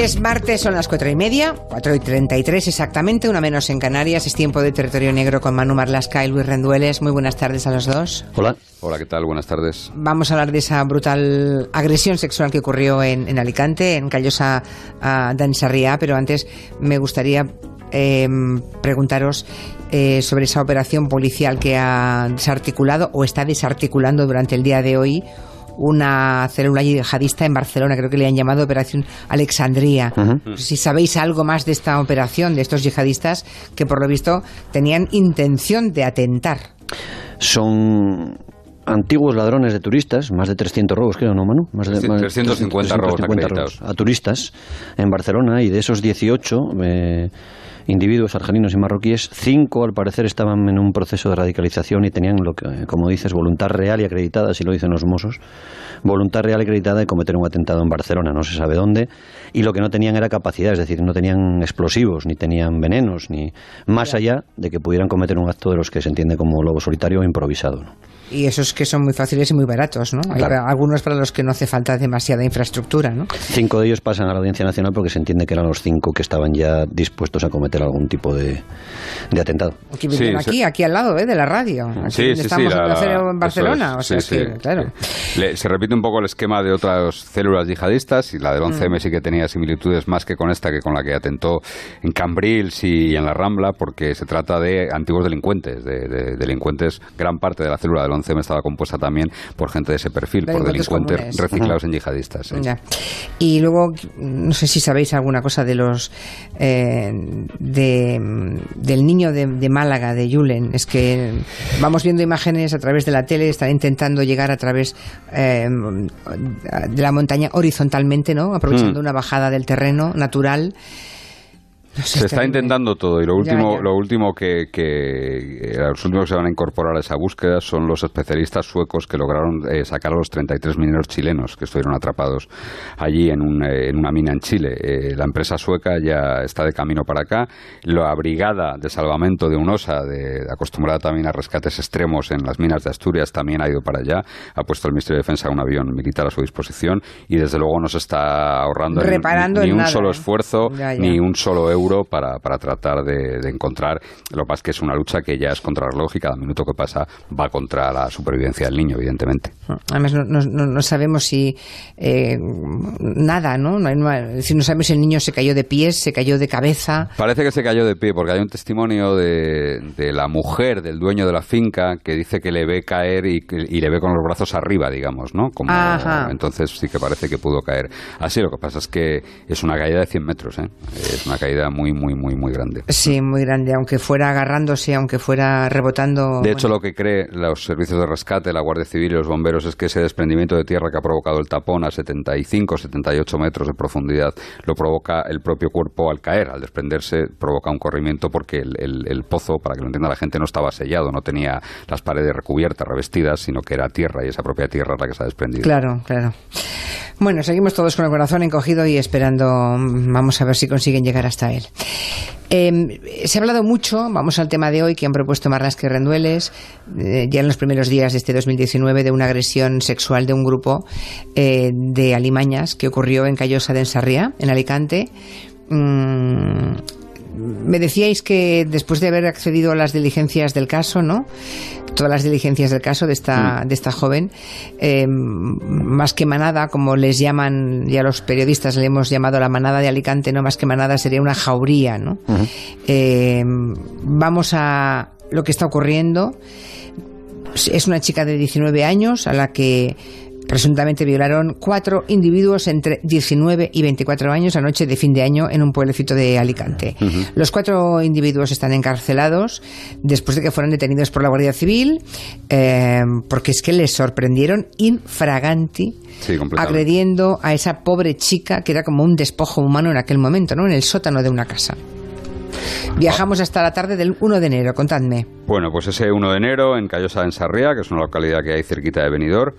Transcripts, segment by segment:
Es martes, son las cuatro y media, cuatro y treinta y tres exactamente, una menos en Canarias. Es tiempo de territorio negro con Manu Marlasca y Luis Rendueles. Muy buenas tardes a los dos. Hola. Hola, ¿qué tal? Buenas tardes. Vamos a hablar de esa brutal agresión sexual que ocurrió en, Alicante, en Callosa uh, pero antes me gustaría eh, preguntaros eh, sobre esa operación policial que ha desarticulado o está desarticulando durante el día de hoy una célula yihadista en Barcelona, creo que le han llamado Operación Alexandría. Si sabéis algo más de esta operación, de estos yihadistas que por lo visto tenían intención de atentar. Son antiguos ladrones de turistas, más de 300 robos, creo, ¿no, Manu? Más de, 350, robos, robos, a turistas en Barcelona y de esos 18... Eh, individuos argelinos y marroquíes, cinco al parecer estaban en un proceso de radicalización y tenían, lo que, como dices, voluntad real y acreditada, así lo dicen los mozos, voluntad real y acreditada de cometer un atentado en Barcelona, no se sabe dónde, y lo que no tenían era capacidad, es decir, no tenían explosivos, ni tenían venenos, ni más allá de que pudieran cometer un acto de los que se entiende como lobo solitario o improvisado. Y esos que son muy fáciles y muy baratos, ¿no? Hay algunos para los que no hace falta demasiada infraestructura, ¿no? Cinco de ellos pasan a la Audiencia Nacional porque se entiende que eran los cinco que estaban ya dispuestos a cometer algún tipo de, atentado. Aquí, aquí, aquí al lado ¿eh? de la radio. Aquí sí, estamos en Barcelona. o sea claro. se repite un poco el esquema de otras células yihadistas y la del 11M mm. sí que tenía similitudes más que con esta que con la que atentó en Cambrils y en la Rambla porque se trata de antiguos delincuentes, de, delincuentes, gran parte de la célula del 11 estaba compuesta también por gente de ese perfil, por delincuentes reciclados en yihadistas. Y luego, no sé si sabéis alguna cosa de los eh, del niño de, Málaga, de Julen. Es que vamos viendo imágenes a través de la tele, están intentando llegar a través eh, de la montaña horizontalmente, ¿no? Aprovechando mm. una bajada del terreno natural se está intentando todo y lo último, lo último que, que, los últimos que se van a incorporar a esa búsqueda son los especialistas suecos que lograron eh, sacar a los 33 mineros chilenos que estuvieron atrapados allí en, un, eh, en una mina en Chile. Eh, la empresa sueca ya está de camino para acá. La brigada de salvamento de UNOSA, de, acostumbrada también a rescates extremos en las minas de Asturias, también ha ido para allá. Ha puesto el Ministerio de Defensa un avión militar a su disposición y desde luego no se está ahorrando ni, un solo esfuerzo ni un solo euro para, para tratar de, encontrar. Lo más que es una lucha que ya es contra la lógica, cada minuto que pasa va contra la supervivencia del niño, evidentemente. Además, no, no, sabemos si eh, nada, ¿no? Si no sabemos si el niño se cayó de pies, se cayó de cabeza. Parece que se cayó de pie, porque hay un testimonio de, de la mujer del dueño de la finca que dice que le ve caer y, y le ve con los brazos arriba, digamos, ¿no? Como, entonces sí que parece que pudo caer. Así, lo que pasa es que es una caída de 100 metros, ¿eh? Es una caída muy, muy, muy, muy grande. Sí, muy grande, aunque fuera agarrándose, aunque fuera rebotando. De hecho, lo que cree los servicios de rescate, la Guardia Civil y los bomberos es que ese desprendimiento de tierra que ha provocado el tapón a 75, 78 metros de profundidad lo provoca el propio cuerpo al caer. Al desprenderse provoca un corrimiento porque el, el pozo, para que lo entienda la gente, no estaba sellado, no tenía las paredes recubiertas, revestidas, sino que era tierra y esa propia tierra es la que se ha desprendido. Claro, claro. Bueno, seguimos todos con el corazón encogido y esperando, vamos a ver si consiguen llegar hasta él. Em, se ha hablado mucho, vamos al tema de hoy que han propuesto Marlasque y Rendueles, eh, ya en los primeros días de este 2019, de una agresión sexual de un grupo eh, de alimañas que ocurrió en Callosa de Ensarría, en Alicante. Mm, me decíais que después de haber accedido a las diligencias del caso, ¿no? Todas las diligencias del caso de esta, de esta joven, eh, más que manada, como les llaman, ya los periodistas le hemos llamado la manada de Alicante, no más que manada sería una jauría, ¿no? Eh, vamos a lo que está ocurriendo. Es una chica de 19 años a la que Presuntamente violaron cuatro individuos entre 19 y 24 años a noche de fin de año en un pueblecito de Alicante. Los cuatro individuos están encarcelados después de que fueron detenidos por la Guardia Civil eh, porque es que les sorprendieron infraganti agrediendo a esa pobre chica que era como un despojo humano en aquel momento, ¿no? En el sótano de una casa. Viajamos hasta la tarde del 1 de enero, contadme. Bueno, pues ese 1 de enero en Callosa en Sarriá, que es una localidad que hay cerquita de Benidorm,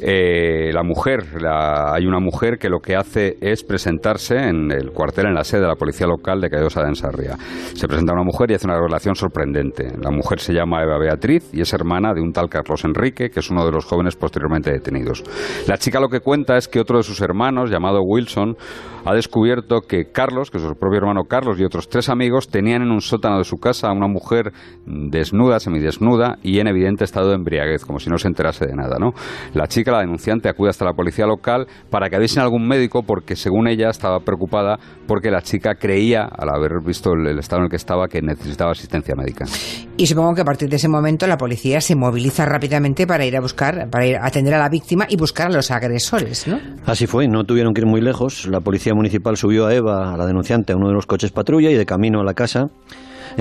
eh, la mujer, hay una mujer que lo que hace es presentarse en el cuartel, en la sede de la policía local de Callosa de Ensarría. Se presenta una mujer y hace una relación sorprendente. La mujer se llama Eva Beatriz y es hermana de un tal Carlos Enrique, que es uno de los jóvenes posteriormente detenidos. La chica lo que cuenta es que otro de sus hermanos, llamado Wilson, ha descubierto que Carlos, que es su propio hermano Carlos y otros tres amigos, tenían en un sótano de su casa a una mujer desnuda, semidesnuda y en evidente estado de embriaguez, como si no se enterase de nada. ¿no? La chica, la denunciante, acude hasta la policía local para que avisen a algún médico porque, según ella, estaba preocupada porque la chica creía, al haber visto el estado en el que estaba, que necesitaba asistencia médica. Y supongo que a partir de ese momento la policía se moviliza rápidamente para ir a buscar, para ir a atender a la víctima y buscar a los agresores, ¿no? Así fue, no tuvieron que ir muy lejos. La policía municipal subió a Eva, a la denunciante, a uno de los coches patrulla y de camino a la casa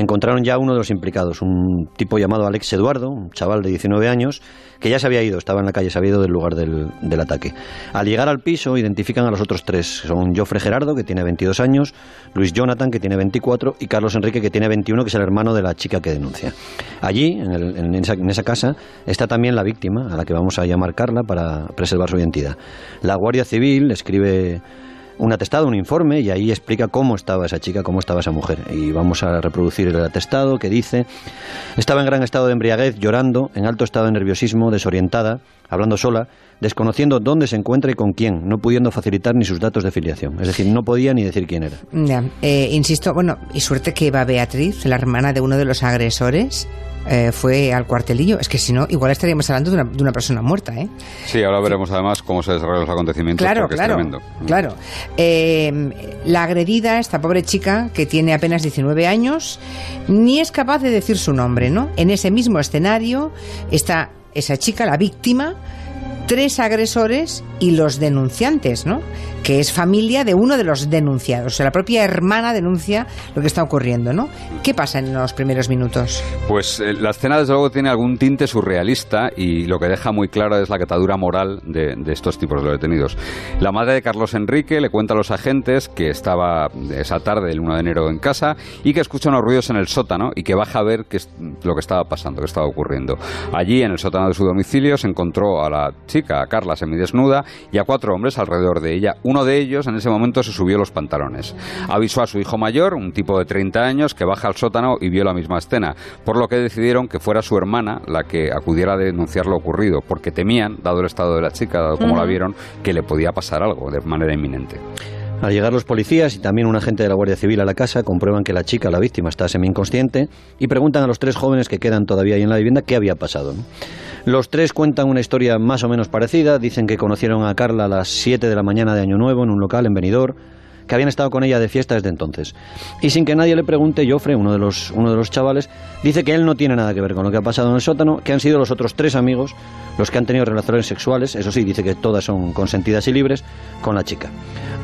encontraron ya uno de los implicados, un tipo llamado Alex Eduardo, un chaval de 19 años, que ya se había ido, estaba en la calle, se había ido del lugar del, del ataque. Al llegar al piso, identifican a los otros tres. Son Joffre Gerardo, que tiene 22 años, Luis Jonathan, que tiene 24, y Carlos Enrique, que tiene 21, que es el hermano de la chica que denuncia. Allí, en, esa, en esa casa, está también la víctima, a la que vamos a llamar Carla para preservar su identidad. La Guardia Civil escribe un atestado, un informe, y ahí explica cómo estaba esa chica, cómo estaba esa mujer. Y vamos a reproducir el atestado que dice, estaba en gran estado de embriaguez, llorando, en alto estado de nerviosismo, desorientada, hablando sola, desconociendo dónde se encuentra y con quién, no pudiendo facilitar ni sus datos de filiación. Es decir, no podía ni decir quién era. Eh, insisto, bueno, y suerte que va Beatriz, la hermana de uno de los agresores, eh, fue al cuartelillo. Es que si no, igual estaríamos hablando de una, persona muerta, ¿eh? Sí, ahora veremos además cómo se desarrollan los acontecimientos. Claro, claro. Claro. Eh, la agredida, esta pobre chica que tiene apenas 19 años, ni es capaz de decir su nombre, ¿no? En ese mismo escenario está esa chica, la víctima, tres agresores y los denunciantes, ¿no? Que es familia de uno de los denunciados. O sea, la propia hermana denuncia lo que está ocurriendo, ¿no? ¿Qué pasa en los primeros minutos? Pues eh, la escena, desde luego, tiene algún tinte surrealista y lo que deja muy claro es la catadura moral de, estos tipos de detenidos. La madre de Carlos Enrique le cuenta a los agentes que estaba esa tarde, el 1 de enero, en casa y que escucha unos ruidos en el sótano y que baja a ver qué es lo que estaba pasando, qué estaba ocurriendo. Allí, en el sótano de su domicilio, se encontró a la chica, a Carla, semidesnuda, y a cuatro hombres alrededor de ella. Uno de ellos en ese momento se subió los pantalones. Avisó a su hijo mayor, un tipo de 30 años, que baja al sótano y vio la misma escena, por lo que decidieron que fuera su hermana la que acudiera a denunciar lo ocurrido, porque temían, dado el estado de la chica, dado como la vieron, que le podía pasar algo de manera inminente. Al llegar los policías y también un agente de la Guardia Civil a la casa, comprueban que la chica, la víctima, está semi-inconsciente y preguntan a los tres jóvenes que quedan todavía ahí en la vivienda qué había pasado. Los tres cuentan una historia más o menos parecida. Dicen que conocieron a Carla a las 7 de la mañana de Año Nuevo en un local en Benidorm que habían estado con ella de fiesta desde entonces. Y sin que nadie le pregunte, Joffre, uno de los, uno de los chavales, dice que él no tiene nada que ver con lo que ha pasado en el sótano, que han sido los otros tres amigos los que han tenido relaciones sexuales, eso sí, dice que todas son consentidas y libres, con la chica.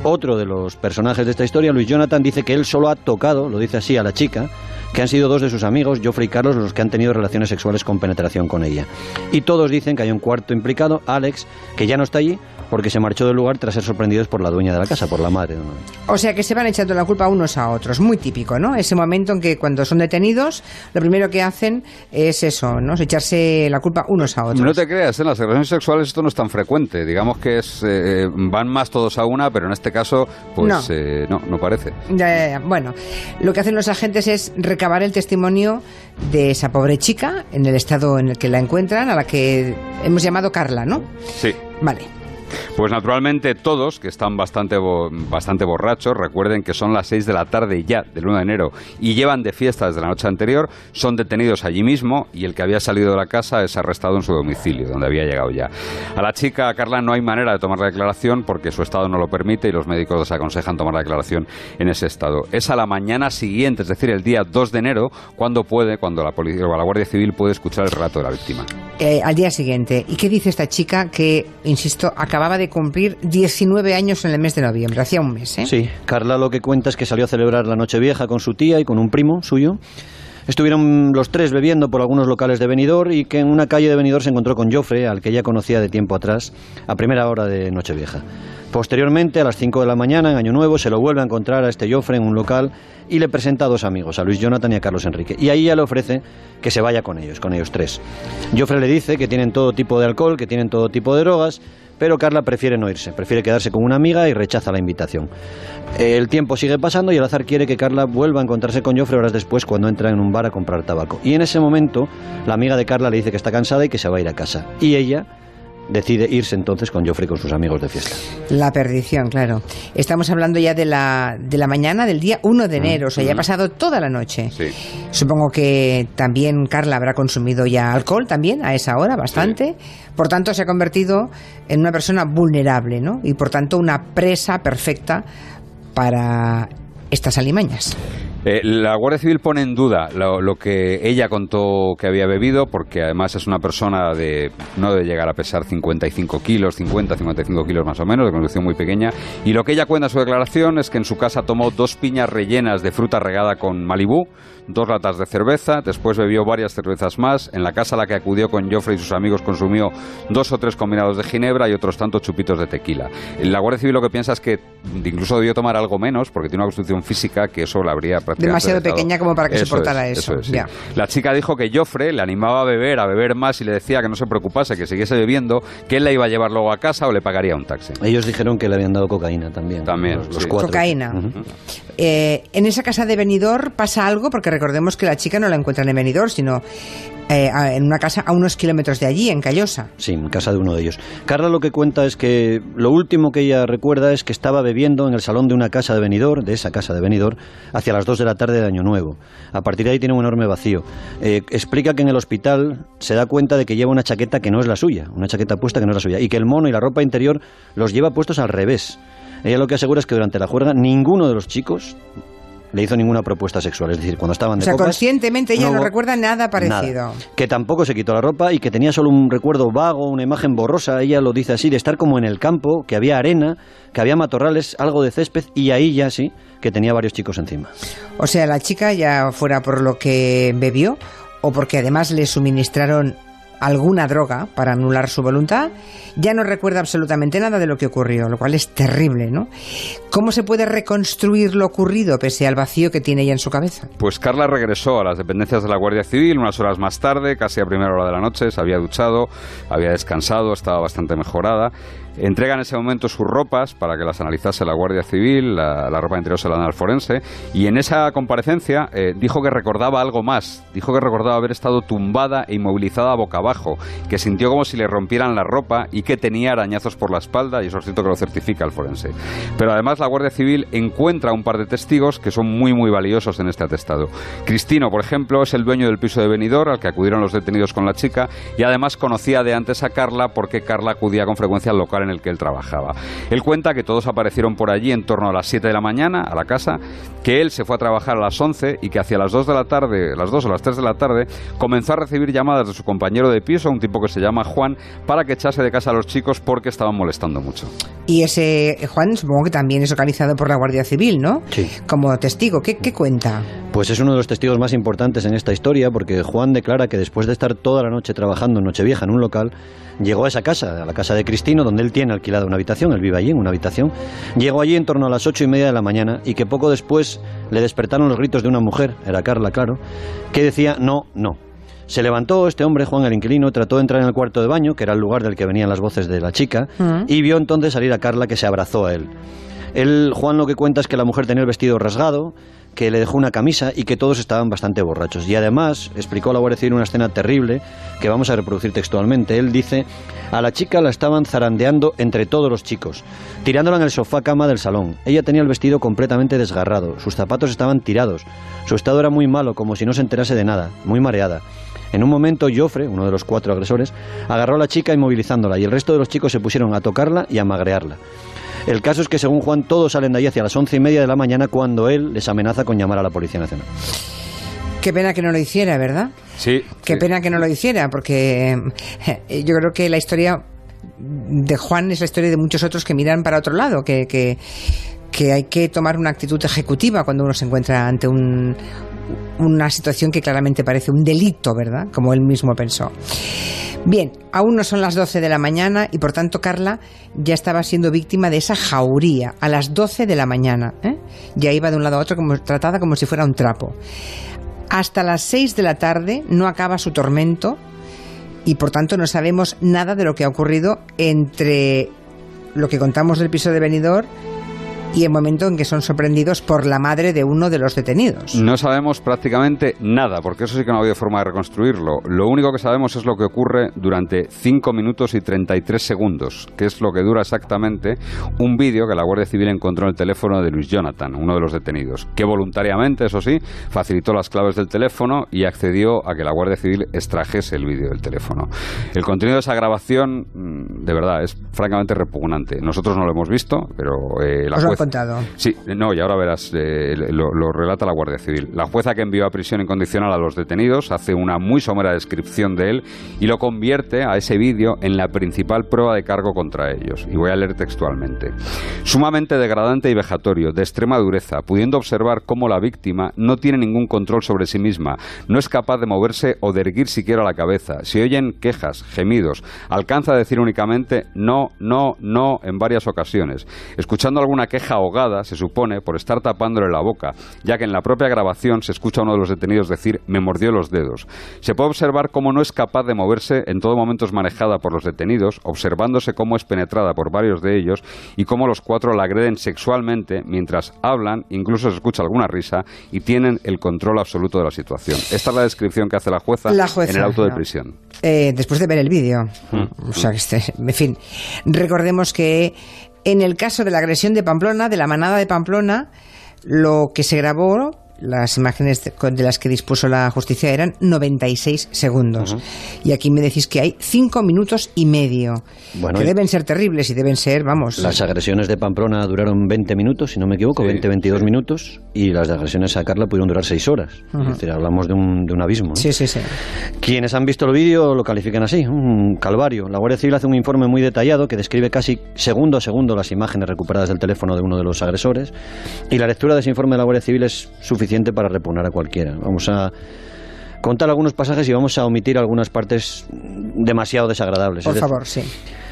Otro de los personajes de esta historia, Luis Jonathan, dice que él solo ha tocado, lo dice así, a la chica, que han sido dos de sus amigos, Joffrey y Carlos, los que han tenido relaciones sexuales con penetración con ella. Y todos dicen que hay un cuarto implicado, Alex, que ya no está allí, porque se marchó del lugar tras ser sorprendidos por la dueña de la casa, por la madre. O sea que se van echando la culpa unos a otros, muy típico, ¿no? Ese momento en que cuando son detenidos, lo primero que hacen es eso, ¿no? echarse la culpa unos a otros. No te creas, en las relaciones sexuales esto no es tan frecuente. Digamos que es, eh, van más todos a una, pero en este caso, pues no, eh, no, parece. bueno, lo que hacen los agentes es recabar el testimonio de esa pobre chica en el estado en el que la encuentran, a la que hemos llamado Carla, ¿no? Sí. Vale. Pues naturalmente todos, que están bastante, bastante borrachos, recuerden que son las 6 de la tarde ya del 1 de enero y llevan de fiesta desde la noche anterior, son detenidos allí mismo y el que había salido de la casa es arrestado en su domicilio, donde había llegado ya. A la chica, Carla, no hay manera de tomar la declaración porque su estado no lo permite y los médicos les aconsejan tomar la declaración en ese estado. Es a la mañana siguiente, es decir, el día 2 de enero, cuando puede, cuando la policía o la Guardia Civil puede escuchar el relato de la víctima. Eh, al día siguiente. ¿Y qué dice esta chica que, insisto, acaba acababa de cumplir 19 años en el mes de noviembre, hacía un mes. ¿eh? Sí, Carla lo que cuenta es que salió a celebrar la Nochevieja con su tía y con un primo suyo. Estuvieron los tres bebiendo por algunos locales de Benidorm y que en una calle de Benidorm se encontró con Joffre, al que ya conocía de tiempo atrás, a primera hora de Nochevieja. Posteriormente, a las 5 de la mañana, en Año Nuevo, se lo vuelve a encontrar a este Joffre en un local y le presenta a dos amigos, a Luis Jonathan y a Carlos Enrique. Y ahí ya le ofrece que se vaya con ellos, con ellos tres. Joffre le dice que tienen todo tipo de alcohol, que tienen todo tipo de drogas pero Carla prefiere no irse, prefiere quedarse con una amiga y rechaza la invitación. El tiempo sigue pasando y el azar quiere que Carla vuelva a encontrarse con Joffre horas después cuando entra en un bar a comprar tabaco. Y en ese momento la amiga de Carla le dice que está cansada y que se va a ir a casa. Y ella decide irse entonces con Joffrey con sus amigos de fiesta. La perdición, claro. Estamos hablando ya de la, de la mañana del día 1 de enero, o sea, ya ha pasado toda la noche. Supongo que también Carla habrá consumido ya alcohol también a esa hora, bastante. Por tanto, se ha convertido en una persona vulnerable, ¿no? Y por tanto, una presa perfecta para estas alimañas. Eh, la Guardia Civil pone en duda lo, que ella contó que había bebido, porque además es una persona de no de llegar a pesar 55 kilos, 50, 55 kilos más o menos, de condición muy pequeña. Y lo que ella cuenta en su declaración es que en su casa tomó dos piñas rellenas de fruta regada con Malibú, dos latas de cerveza, después bebió varias cervezas más. En la casa a la que acudió con Joffrey y sus amigos consumió dos o tres combinados de ginebra y otros tantos chupitos de tequila. La Guardia Civil lo que piensa es que incluso debió tomar algo menos, porque tiene una constitución física que eso la habría Demasiado pequeña como para que soportara eso. La chica dijo que Joffre le animaba a beber, a beber más y le decía que no se preocupase, que siguiese bebiendo, que él la iba a llevar luego a casa o le pagaría un taxi. Ellos dijeron que le habían dado cocaína también. También, los, Cocaína. Eh, en esa casa de Benidorm pasa algo, porque recordemos que la chica no la encuentran en Benidorm, sino eh, en una casa a unos kilómetros de allí, en Callosa. Sí, en casa de uno de ellos. Carla lo que cuenta es que lo último que ella recuerda es que estaba bebiendo en el salón de una casa de Benidorm, de esa casa de Benidorm, hacia las 2 de la tarde de Año Nuevo. A partir de ahí tiene un enorme vacío. Eh, explica que en el hospital se da cuenta de que lleva una chaqueta que no es la suya, una chaqueta puesta que no es la suya, y que el mono y la ropa interior los lleva puestos al revés. Ella lo que asegura es que durante la juerga ninguno de los chicos le hizo ninguna propuesta sexual. Es decir, cuando estaban de O sea, conscientemente ella no, recuerda nada parecido. Que tampoco se quitó la ropa y que tenía solo un recuerdo vago, una imagen borrosa, ella lo dice así, de estar como en el campo, que había arena, que había matorrales, algo de césped y ahí ya sí, que tenía varios chicos encima. O sea, la chica ya fuera por lo que bebió o porque además le suministraron alguna droga para anular su voluntad, ya no recuerda absolutamente nada de lo que ocurrió, lo cual es terrible, ¿no? ¿Cómo se puede reconstruir lo ocurrido pese al vacío que tiene ella en su cabeza? Pues Carla regresó a las dependencias de la Guardia Civil unas horas más tarde, casi a primera hora de la noche, se había duchado, había descansado, estaba bastante mejorada Entrega en ese momento sus ropas para que las analizase la Guardia Civil, la, ropa interior se la dan al forense, y en esa comparecencia eh, dijo que recordaba algo más, dijo que recordaba haber estado tumbada e inmovilizada boca abajo, que sintió como si le rompieran la ropa y que tenía arañazos por la espalda, y eso es cierto que lo certifica el forense. Pero además la Guardia Civil encuentra un par de testigos que son muy muy valiosos en este atestado. Cristino, por ejemplo, es el dueño del piso de Benidorm al que acudieron los detenidos con la chica y además conocía de antes a Carla porque Carla acudía con frecuencia al local en el que él trabajaba. Él cuenta que todos aparecieron por allí en torno a las 7 de la mañana a la casa, que él se fue a trabajar a las 11 y que hacia las 2 de la tarde, las 2 o las 3 de la tarde, comenzó a recibir llamadas de su compañero de piso, un tipo que se llama Juan, para que echase de casa a los chicos porque estaban molestando mucho. Y ese Juan supongo que también es localizado por la Guardia Civil, ¿no? Sí. Como testigo. ¿Qué, qué cuenta? Pues es uno de los testigos más importantes en esta historia porque Juan declara que después de estar toda la noche trabajando en Nochevieja en un local, llegó a esa casa, a la casa de Cristino, donde él tiene alquilada una habitación, él vive allí en una habitación. Llegó allí en torno a las ocho y media de la mañana y que poco después le despertaron los gritos de una mujer, era Carla, claro, que decía no, no. Se levantó este hombre, Juan el inquilino, trató de entrar en el cuarto de baño, que era el lugar del que venían las voces de la chica, mm. y vio entonces salir a Carla que se abrazó a él. Él, Juan lo que cuenta es que la mujer tenía el vestido rasgado, que le dejó una camisa y que todos estaban bastante borrachos. Y además explicó la Guardia Civil una escena terrible que vamos a reproducir textualmente. Él dice, a la chica la estaban zarandeando entre todos los chicos, tirándola en el sofá cama del salón. Ella tenía el vestido completamente desgarrado, sus zapatos estaban tirados, su estado era muy malo, como si no se enterase de nada, muy mareada. En un momento, Joffre, uno de los cuatro agresores, agarró a la chica inmovilizándola y el resto de los chicos se pusieron a tocarla y a magrearla. El caso es que, según Juan, todos salen de ahí hacia las once y media de la mañana cuando él les amenaza con llamar a la Policía Nacional. Qué pena que no lo hiciera, ¿verdad? Sí. Qué pena que no lo hiciera, porque eh, yo creo que la historia de Juan es la historia de muchos otros que miran para otro lado, que, que, que hay que tomar una actitud ejecutiva cuando uno se encuentra ante un, una situación que claramente parece un delito, ¿verdad? Como él mismo pensó. Bien, aún no son las 12 de la mañana y por tanto Carla ya estaba siendo víctima de esa jauría a las 12 de la mañana. ¿eh? Ya iba de un lado a otro como, tratada como si fuera un trapo. Hasta las 6 de la tarde no acaba su tormento y por tanto no sabemos nada de lo que ha ocurrido entre lo que contamos del piso de Benidorm y el momento en que son sorprendidos por la madre de uno de los detenidos. No sabemos prácticamente nada, porque eso sí que no ha habido forma de reconstruirlo. Lo único que sabemos es lo que ocurre durante 5 minutos y 33 segundos, que es lo que dura exactamente un vídeo que la Guardia Civil encontró en el teléfono de Luis Jonathan, uno de los detenidos, que voluntariamente, eso sí, facilitó las claves del teléfono y accedió a que la Guardia Civil extrajese el vídeo del teléfono. El contenido de esa grabación, mm, de verdad, es francamente repugnante. Nosotros no lo hemos visto, pero eh, la jueza... contado? Sí, no, y ahora verás, eh, lo, relata la Guardia Civil. La jueza que envió a prisión incondicional a los detenidos hace una muy somera descripción de él y lo convierte a ese vídeo en la principal prueba de cargo contra ellos. Y voy a leer textualmente. Sumamente degradante y vejatorio, de extrema dureza, pudiendo observar cómo la víctima no tiene ningún control sobre sí misma, no es capaz de moverse o de erguir siquiera la cabeza. Si oyen quejas, gemidos, alcanza a decir únicamente no, no, no en varias ocasiones, escuchando alguna queja ahogada, se supone, por estar tapándole la boca, ya que en la propia grabación se escucha a uno de los detenidos decir me mordió los dedos. Se puede observar cómo no es capaz de moverse, en todo momento es manejada por los detenidos, observándose cómo es penetrada por varios de ellos y cómo los cuatro la agreden sexualmente mientras hablan, incluso se escucha alguna risa y tienen el control absoluto de la situación. Esta es la descripción que hace la jueza, en el auto de prisión. Eh, después de ver el vídeo. Mm. O sea, este, en fin, recordemos que en el caso de la agresión de Pamplona, de la manada de Pamplona, lo que se grabó las imágenes de, las que dispuso la justicia eran 96 segundos. Y aquí me decís que hay 5 minutos y medio. que deben ser terribles y deben ser, vamos. Las agresiones de Pamplona duraron 20 minutos, si no me equivoco, 20-22 minutos. Y las de agresiones a Carla pudieron durar 6 horas. Es decir, hablamos de un, de un abismo. Sí, sí, sí. Quienes han visto el vídeo lo califican así: un calvario. La Guardia Civil hace un informe muy detallado que describe casi segundo a segundo las imágenes recuperadas del teléfono de uno de los agresores. Y la lectura de ese informe de la Guardia Civil es suficiente para repugnar a cualquiera. Vamos a contar algunos pasajes y vamos a omitir algunas partes demasiado desagradables. Por favor, sí.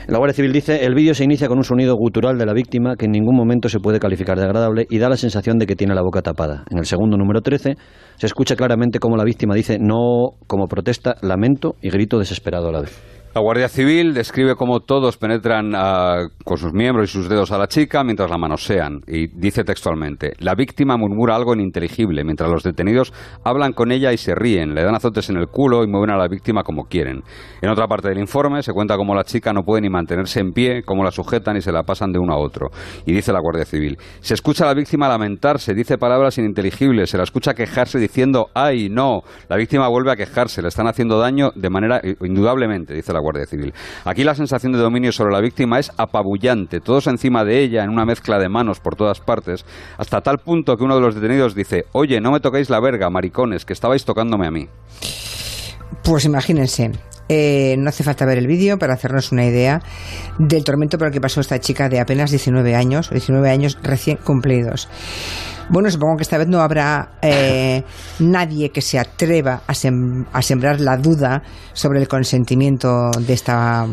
La Guardia Civil dice, el vídeo se inicia con un sonido gutural de la víctima que en ningún momento se puede calificar de agradable y da la sensación de que tiene la boca tapada. En el segundo número 13 se escucha claramente cómo la víctima dice no como protesta, lamento y grito desesperado a la vez. La Guardia Civil describe cómo todos penetran ah, con sus miembros y sus dedos a la chica mientras la manosean y dice textualmente, la víctima murmura algo ininteligible mientras los detenidos hablan con ella y se ríen, le dan azotes en el culo y mueven a la víctima como quieren. En otra parte del informe se cuenta cómo la chica no puede ni mantenerse en pie, cómo la sujetan y se la pasan de uno a otro. Y dice la Guardia Civil, se escucha a la víctima lamentarse, dice palabras ininteligibles, se la escucha quejarse diciendo, ay, no, la víctima vuelve a quejarse, le están haciendo daño de manera indudablemente, dice la Guardia Civil. Aquí la sensación de dominio sobre la víctima es apabullante, todos encima de ella en una mezcla de manos por todas partes, hasta tal punto que uno de los detenidos dice, oye, no me toquéis la verga, maricones, que estabais tocándome a mí. Pues imagínense, eh, no hace falta ver el vídeo para hacernos una idea del tormento por el que pasó esta chica de apenas 19 años, 19 años recién cumplidos. Bueno, supongo que esta vez no habrá eh, nadie que se atreva a, sembrar la duda sobre el consentimiento de esta,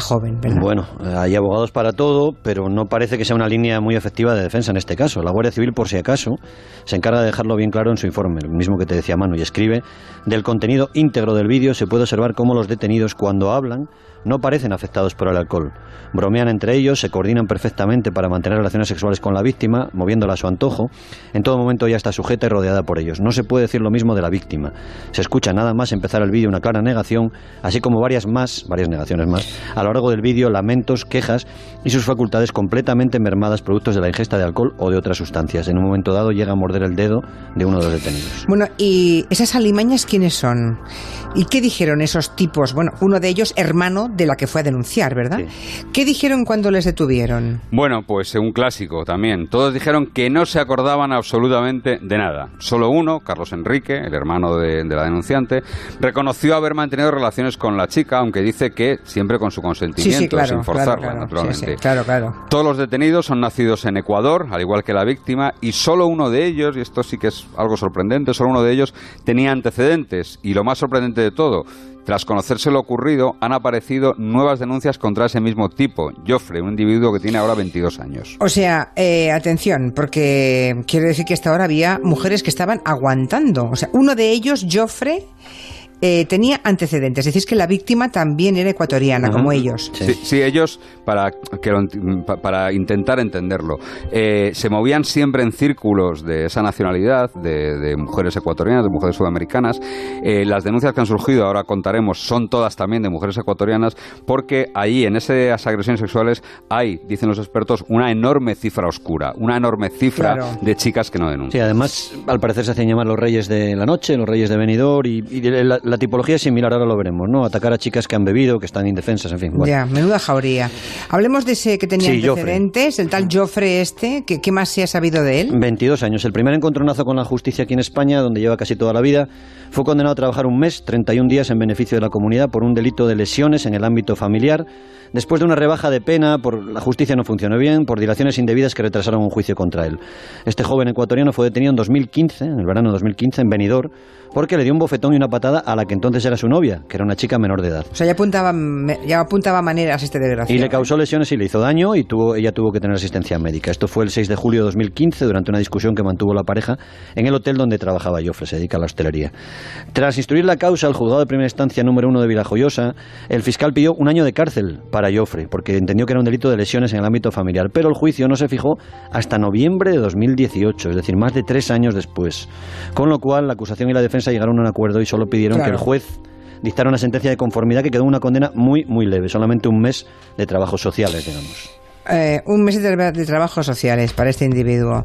joven, ¿verdad? Bueno, hay abogados para todo, pero no parece que sea una línea muy efectiva de defensa en este caso. La Guardia Civil, por si acaso, se encarga de dejarlo bien claro en su informe, el mismo que te decía Manu, y escribe, del contenido íntegro del vídeo se puede observar cómo los detenidos cuando hablan no parecen afectados por el alcohol. Bromean entre ellos, se coordinan perfectamente para mantener relaciones sexuales con la víctima, moviéndola a su antojo. En todo momento ya está sujeta y rodeada por ellos. No se puede decir lo mismo de la víctima. Se escucha nada más empezar el vídeo una clara negación, así como varias más, varias negaciones más, a lo largo del vídeo lamentos, quejas y sus facultades completamente mermadas productos de la ingesta de alcohol o de otras sustancias. En un momento dado llega a morder el dedo de uno de los detenidos. Bueno, ¿y esas alimañas quiénes son? ¿Y qué dijeron esos tipos? Bueno, uno de ellos hermano de la que fue a denunciar, ¿verdad? ¿Qué dijeron cuando les detuvieron? Bueno, pues un clásico también. Todos dijeron que no se acordaban absolutamente de nada. Solo uno, Carlos Enrique, el hermano de, la denunciante, reconoció haber mantenido relaciones con la chica, aunque dice que siempre con su consentimiento, sin forzarla, naturalmente. claro, claro. Todos los detenidos son nacidos en Ecuador, al igual que la víctima, y solo uno de ellos, y esto sí que es algo sorprendente, solo uno de ellos tenía antecedentes. Y lo más sorprendente de todo, tras conocerse lo ocurrido, han aparecido nuevas denuncias contra ese mismo tipo, Joffre, un individuo que tiene ahora 22 años. O sea, eh, atención, porque quiero decir que hasta ahora había mujeres que estaban aguantando. O sea, uno de ellos, Joffre, eh, tenía antecedentes. Decís que la víctima también era ecuatoriana, como ellos. Sí. ellos, para, que para intentar entenderlo, eh, se movían siempre en círculos de esa nacionalidad, de, mujeres ecuatorianas, de mujeres sudamericanas. Eh, las denuncias que han surgido, ahora contaremos, son todas también de mujeres ecuatorianas, porque ahí, en esas agresiones sexuales, hay, dicen los expertos, una enorme cifra oscura, una enorme cifra de chicas que no denuncian. Sí, además, al parecer se hacen llamar los reyes de la noche, los reyes de venidor, y, la, tipología es similar, ahora lo veremos, ¿no? Atacar a chicas que han bebido, que están indefensas, en fin. Ya, menuda jauría. Hablemos de ese que tenía antecedentes, el tal Joffre este, ¿qué, ¿qué más se ha sabido de él? 22 años, el primer encontronazo con la justicia aquí en España, donde lleva casi toda la vida, fue condenado a trabajar un mes, 31 días en beneficio de la comunidad por un delito de lesiones en el ámbito familiar después de una rebaja de pena por la justicia no funcionó bien, por dilaciones indebidas que retrasaron un juicio contra él. Este joven ecuatoriano fue detenido en 2015, en el verano de 2015, en Benidorm, porque le dio un bofetón y una patada a la que entonces era su novia, que era una chica menor de edad. O sea, ya apuntaba, ya apuntaba maneras este desgraciado. Y le causó lesiones y le hizo daño y tuvo, ella tuvo que tener asistencia médica. Esto fue el 6 de julio de 2015, durante una discusión que mantuvo la pareja en el hotel donde trabajaba Joffre, se dedica a la hostelería. Tras instruir la causa, el juzgado de primera instancia número uno de Vilajoyosa, el fiscal pidió un año de cárcel para Joffre, porque entendió que era un delito de lesiones en el ámbito familiar. Pero el juicio no se fijó hasta noviembre de 2018, es decir, más de tres años después. Con lo cual, la acusación y la defensa llegaron a un acuerdo y solo pidieron que el juez dictara una sentencia de conformidad que quedó una condena muy, muy leve, solamente un mes de trabajos sociales, digamos. Eh, un mes de, trabajos sociales para este individuo.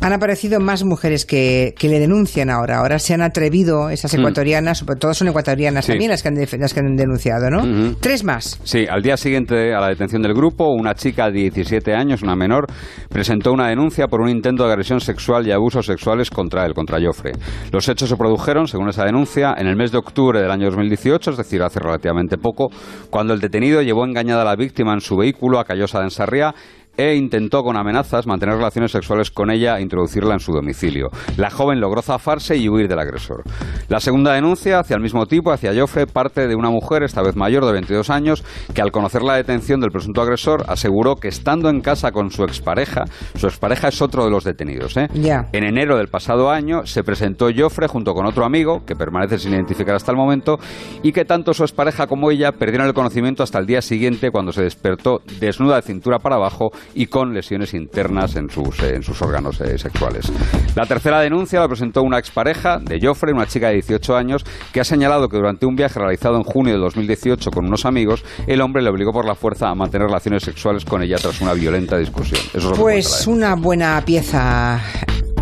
Han aparecido más mujeres que, le denuncian ahora. Ahora se han atrevido, esas mm. ecuatorianas, sobre todo son ecuatorianas también las que, han, las que han denunciado, ¿no? Tres más. Sí, al día siguiente a la detención del grupo, una chica de 17 años, una menor, presentó una denuncia por un intento de agresión sexual y abusos sexuales contra él, contra Joffre. Los hechos se produjeron, según esa denuncia, en el mes de octubre del año 2018, es decir, hace relativamente poco, cuando el detenido llevó engañada a la víctima en su vehículo a Callosa de Sarriá e intentó con amenazas mantener relaciones sexuales con ella e introducirla en su domicilio. La joven logró zafarse y huir del agresor. La segunda denuncia hacia el mismo tipo, hacia Joffre, parte de una mujer, esta vez mayor de 22 años, que al conocer la detención del presunto agresor aseguró que estando en casa con su expareja, su expareja es otro de los detenidos. ¿eh? En enero del pasado año se presentó Joffre junto con otro amigo, que permanece sin identificar hasta el momento, y que tanto su expareja como ella perdieron el conocimiento hasta el día siguiente cuando se despertó desnuda de cintura para abajo y con lesiones internas en sus, en sus órganos eh, sexuales. La tercera denuncia la presentó una expareja de Joffre, una chica de 18 años, que ha señalado que durante un viaje realizado en junio de 2018 con unos amigos, el hombre le obligó por la fuerza a mantener relaciones sexuales con ella tras una violenta discusión. pues una buena pieza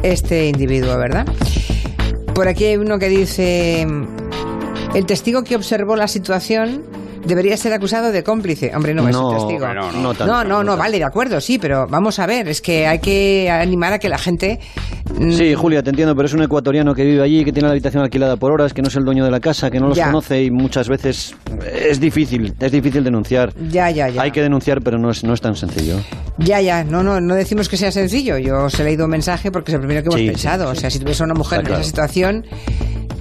este individuo, ¿verdad? Por aquí hay uno que dice, el testigo que observó la situación debería ser acusado de cómplice. Hombre, no, es un testigo. No, no, no, vale, de acuerdo, sí, pero vamos a ver, es que hay que animar a que la gente... Mm, sí, Julia, te entiendo, pero es un ecuatoriano que vive allí, que tiene la habitación alquilada por horas, que no es el dueño de la casa, que no los conoce y muchas veces es difícil, es difícil denunciar. Ya, ya, ya. Hay que denunciar, pero no es, no es tan sencillo. Ya, ya, no, no, no decimos que sea sencillo. Yo os he leído un mensaje porque es el primero que hemos pensado. o sea, si tuviese una mujer en esa situación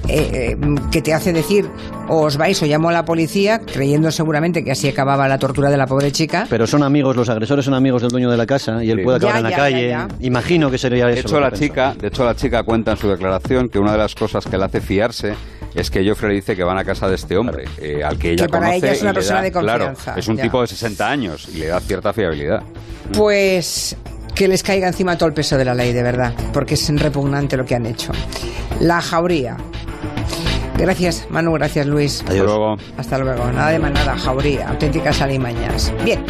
eh, que te hace decir o os vais o llamo a la policía, creyendo seguramente que así acababa la tortura de la pobre chica. Pero son amigos, los agresores son amigos del dueño de la casa y él puede acabar en la calle. Imagino que sería eso. De hecho, la chica, de hecho, la chica cuenta en su declaración que una de las cosas que le hace fiarse es que Joffre le dice que van a casa de este hombre, eh, al que ella que para ella es una persona de confianza. Claro, es un tipo de 60 años y le da cierta fiabilidad. Pues que les caiga encima todo el peso de la ley, de verdad, porque es repugnante lo que han hecho. La jauría. Gracias, Manu, gracias, Luis. Hasta luego. Hasta luego. Nada de más nada, jauría, auténticas alimañas. Bien.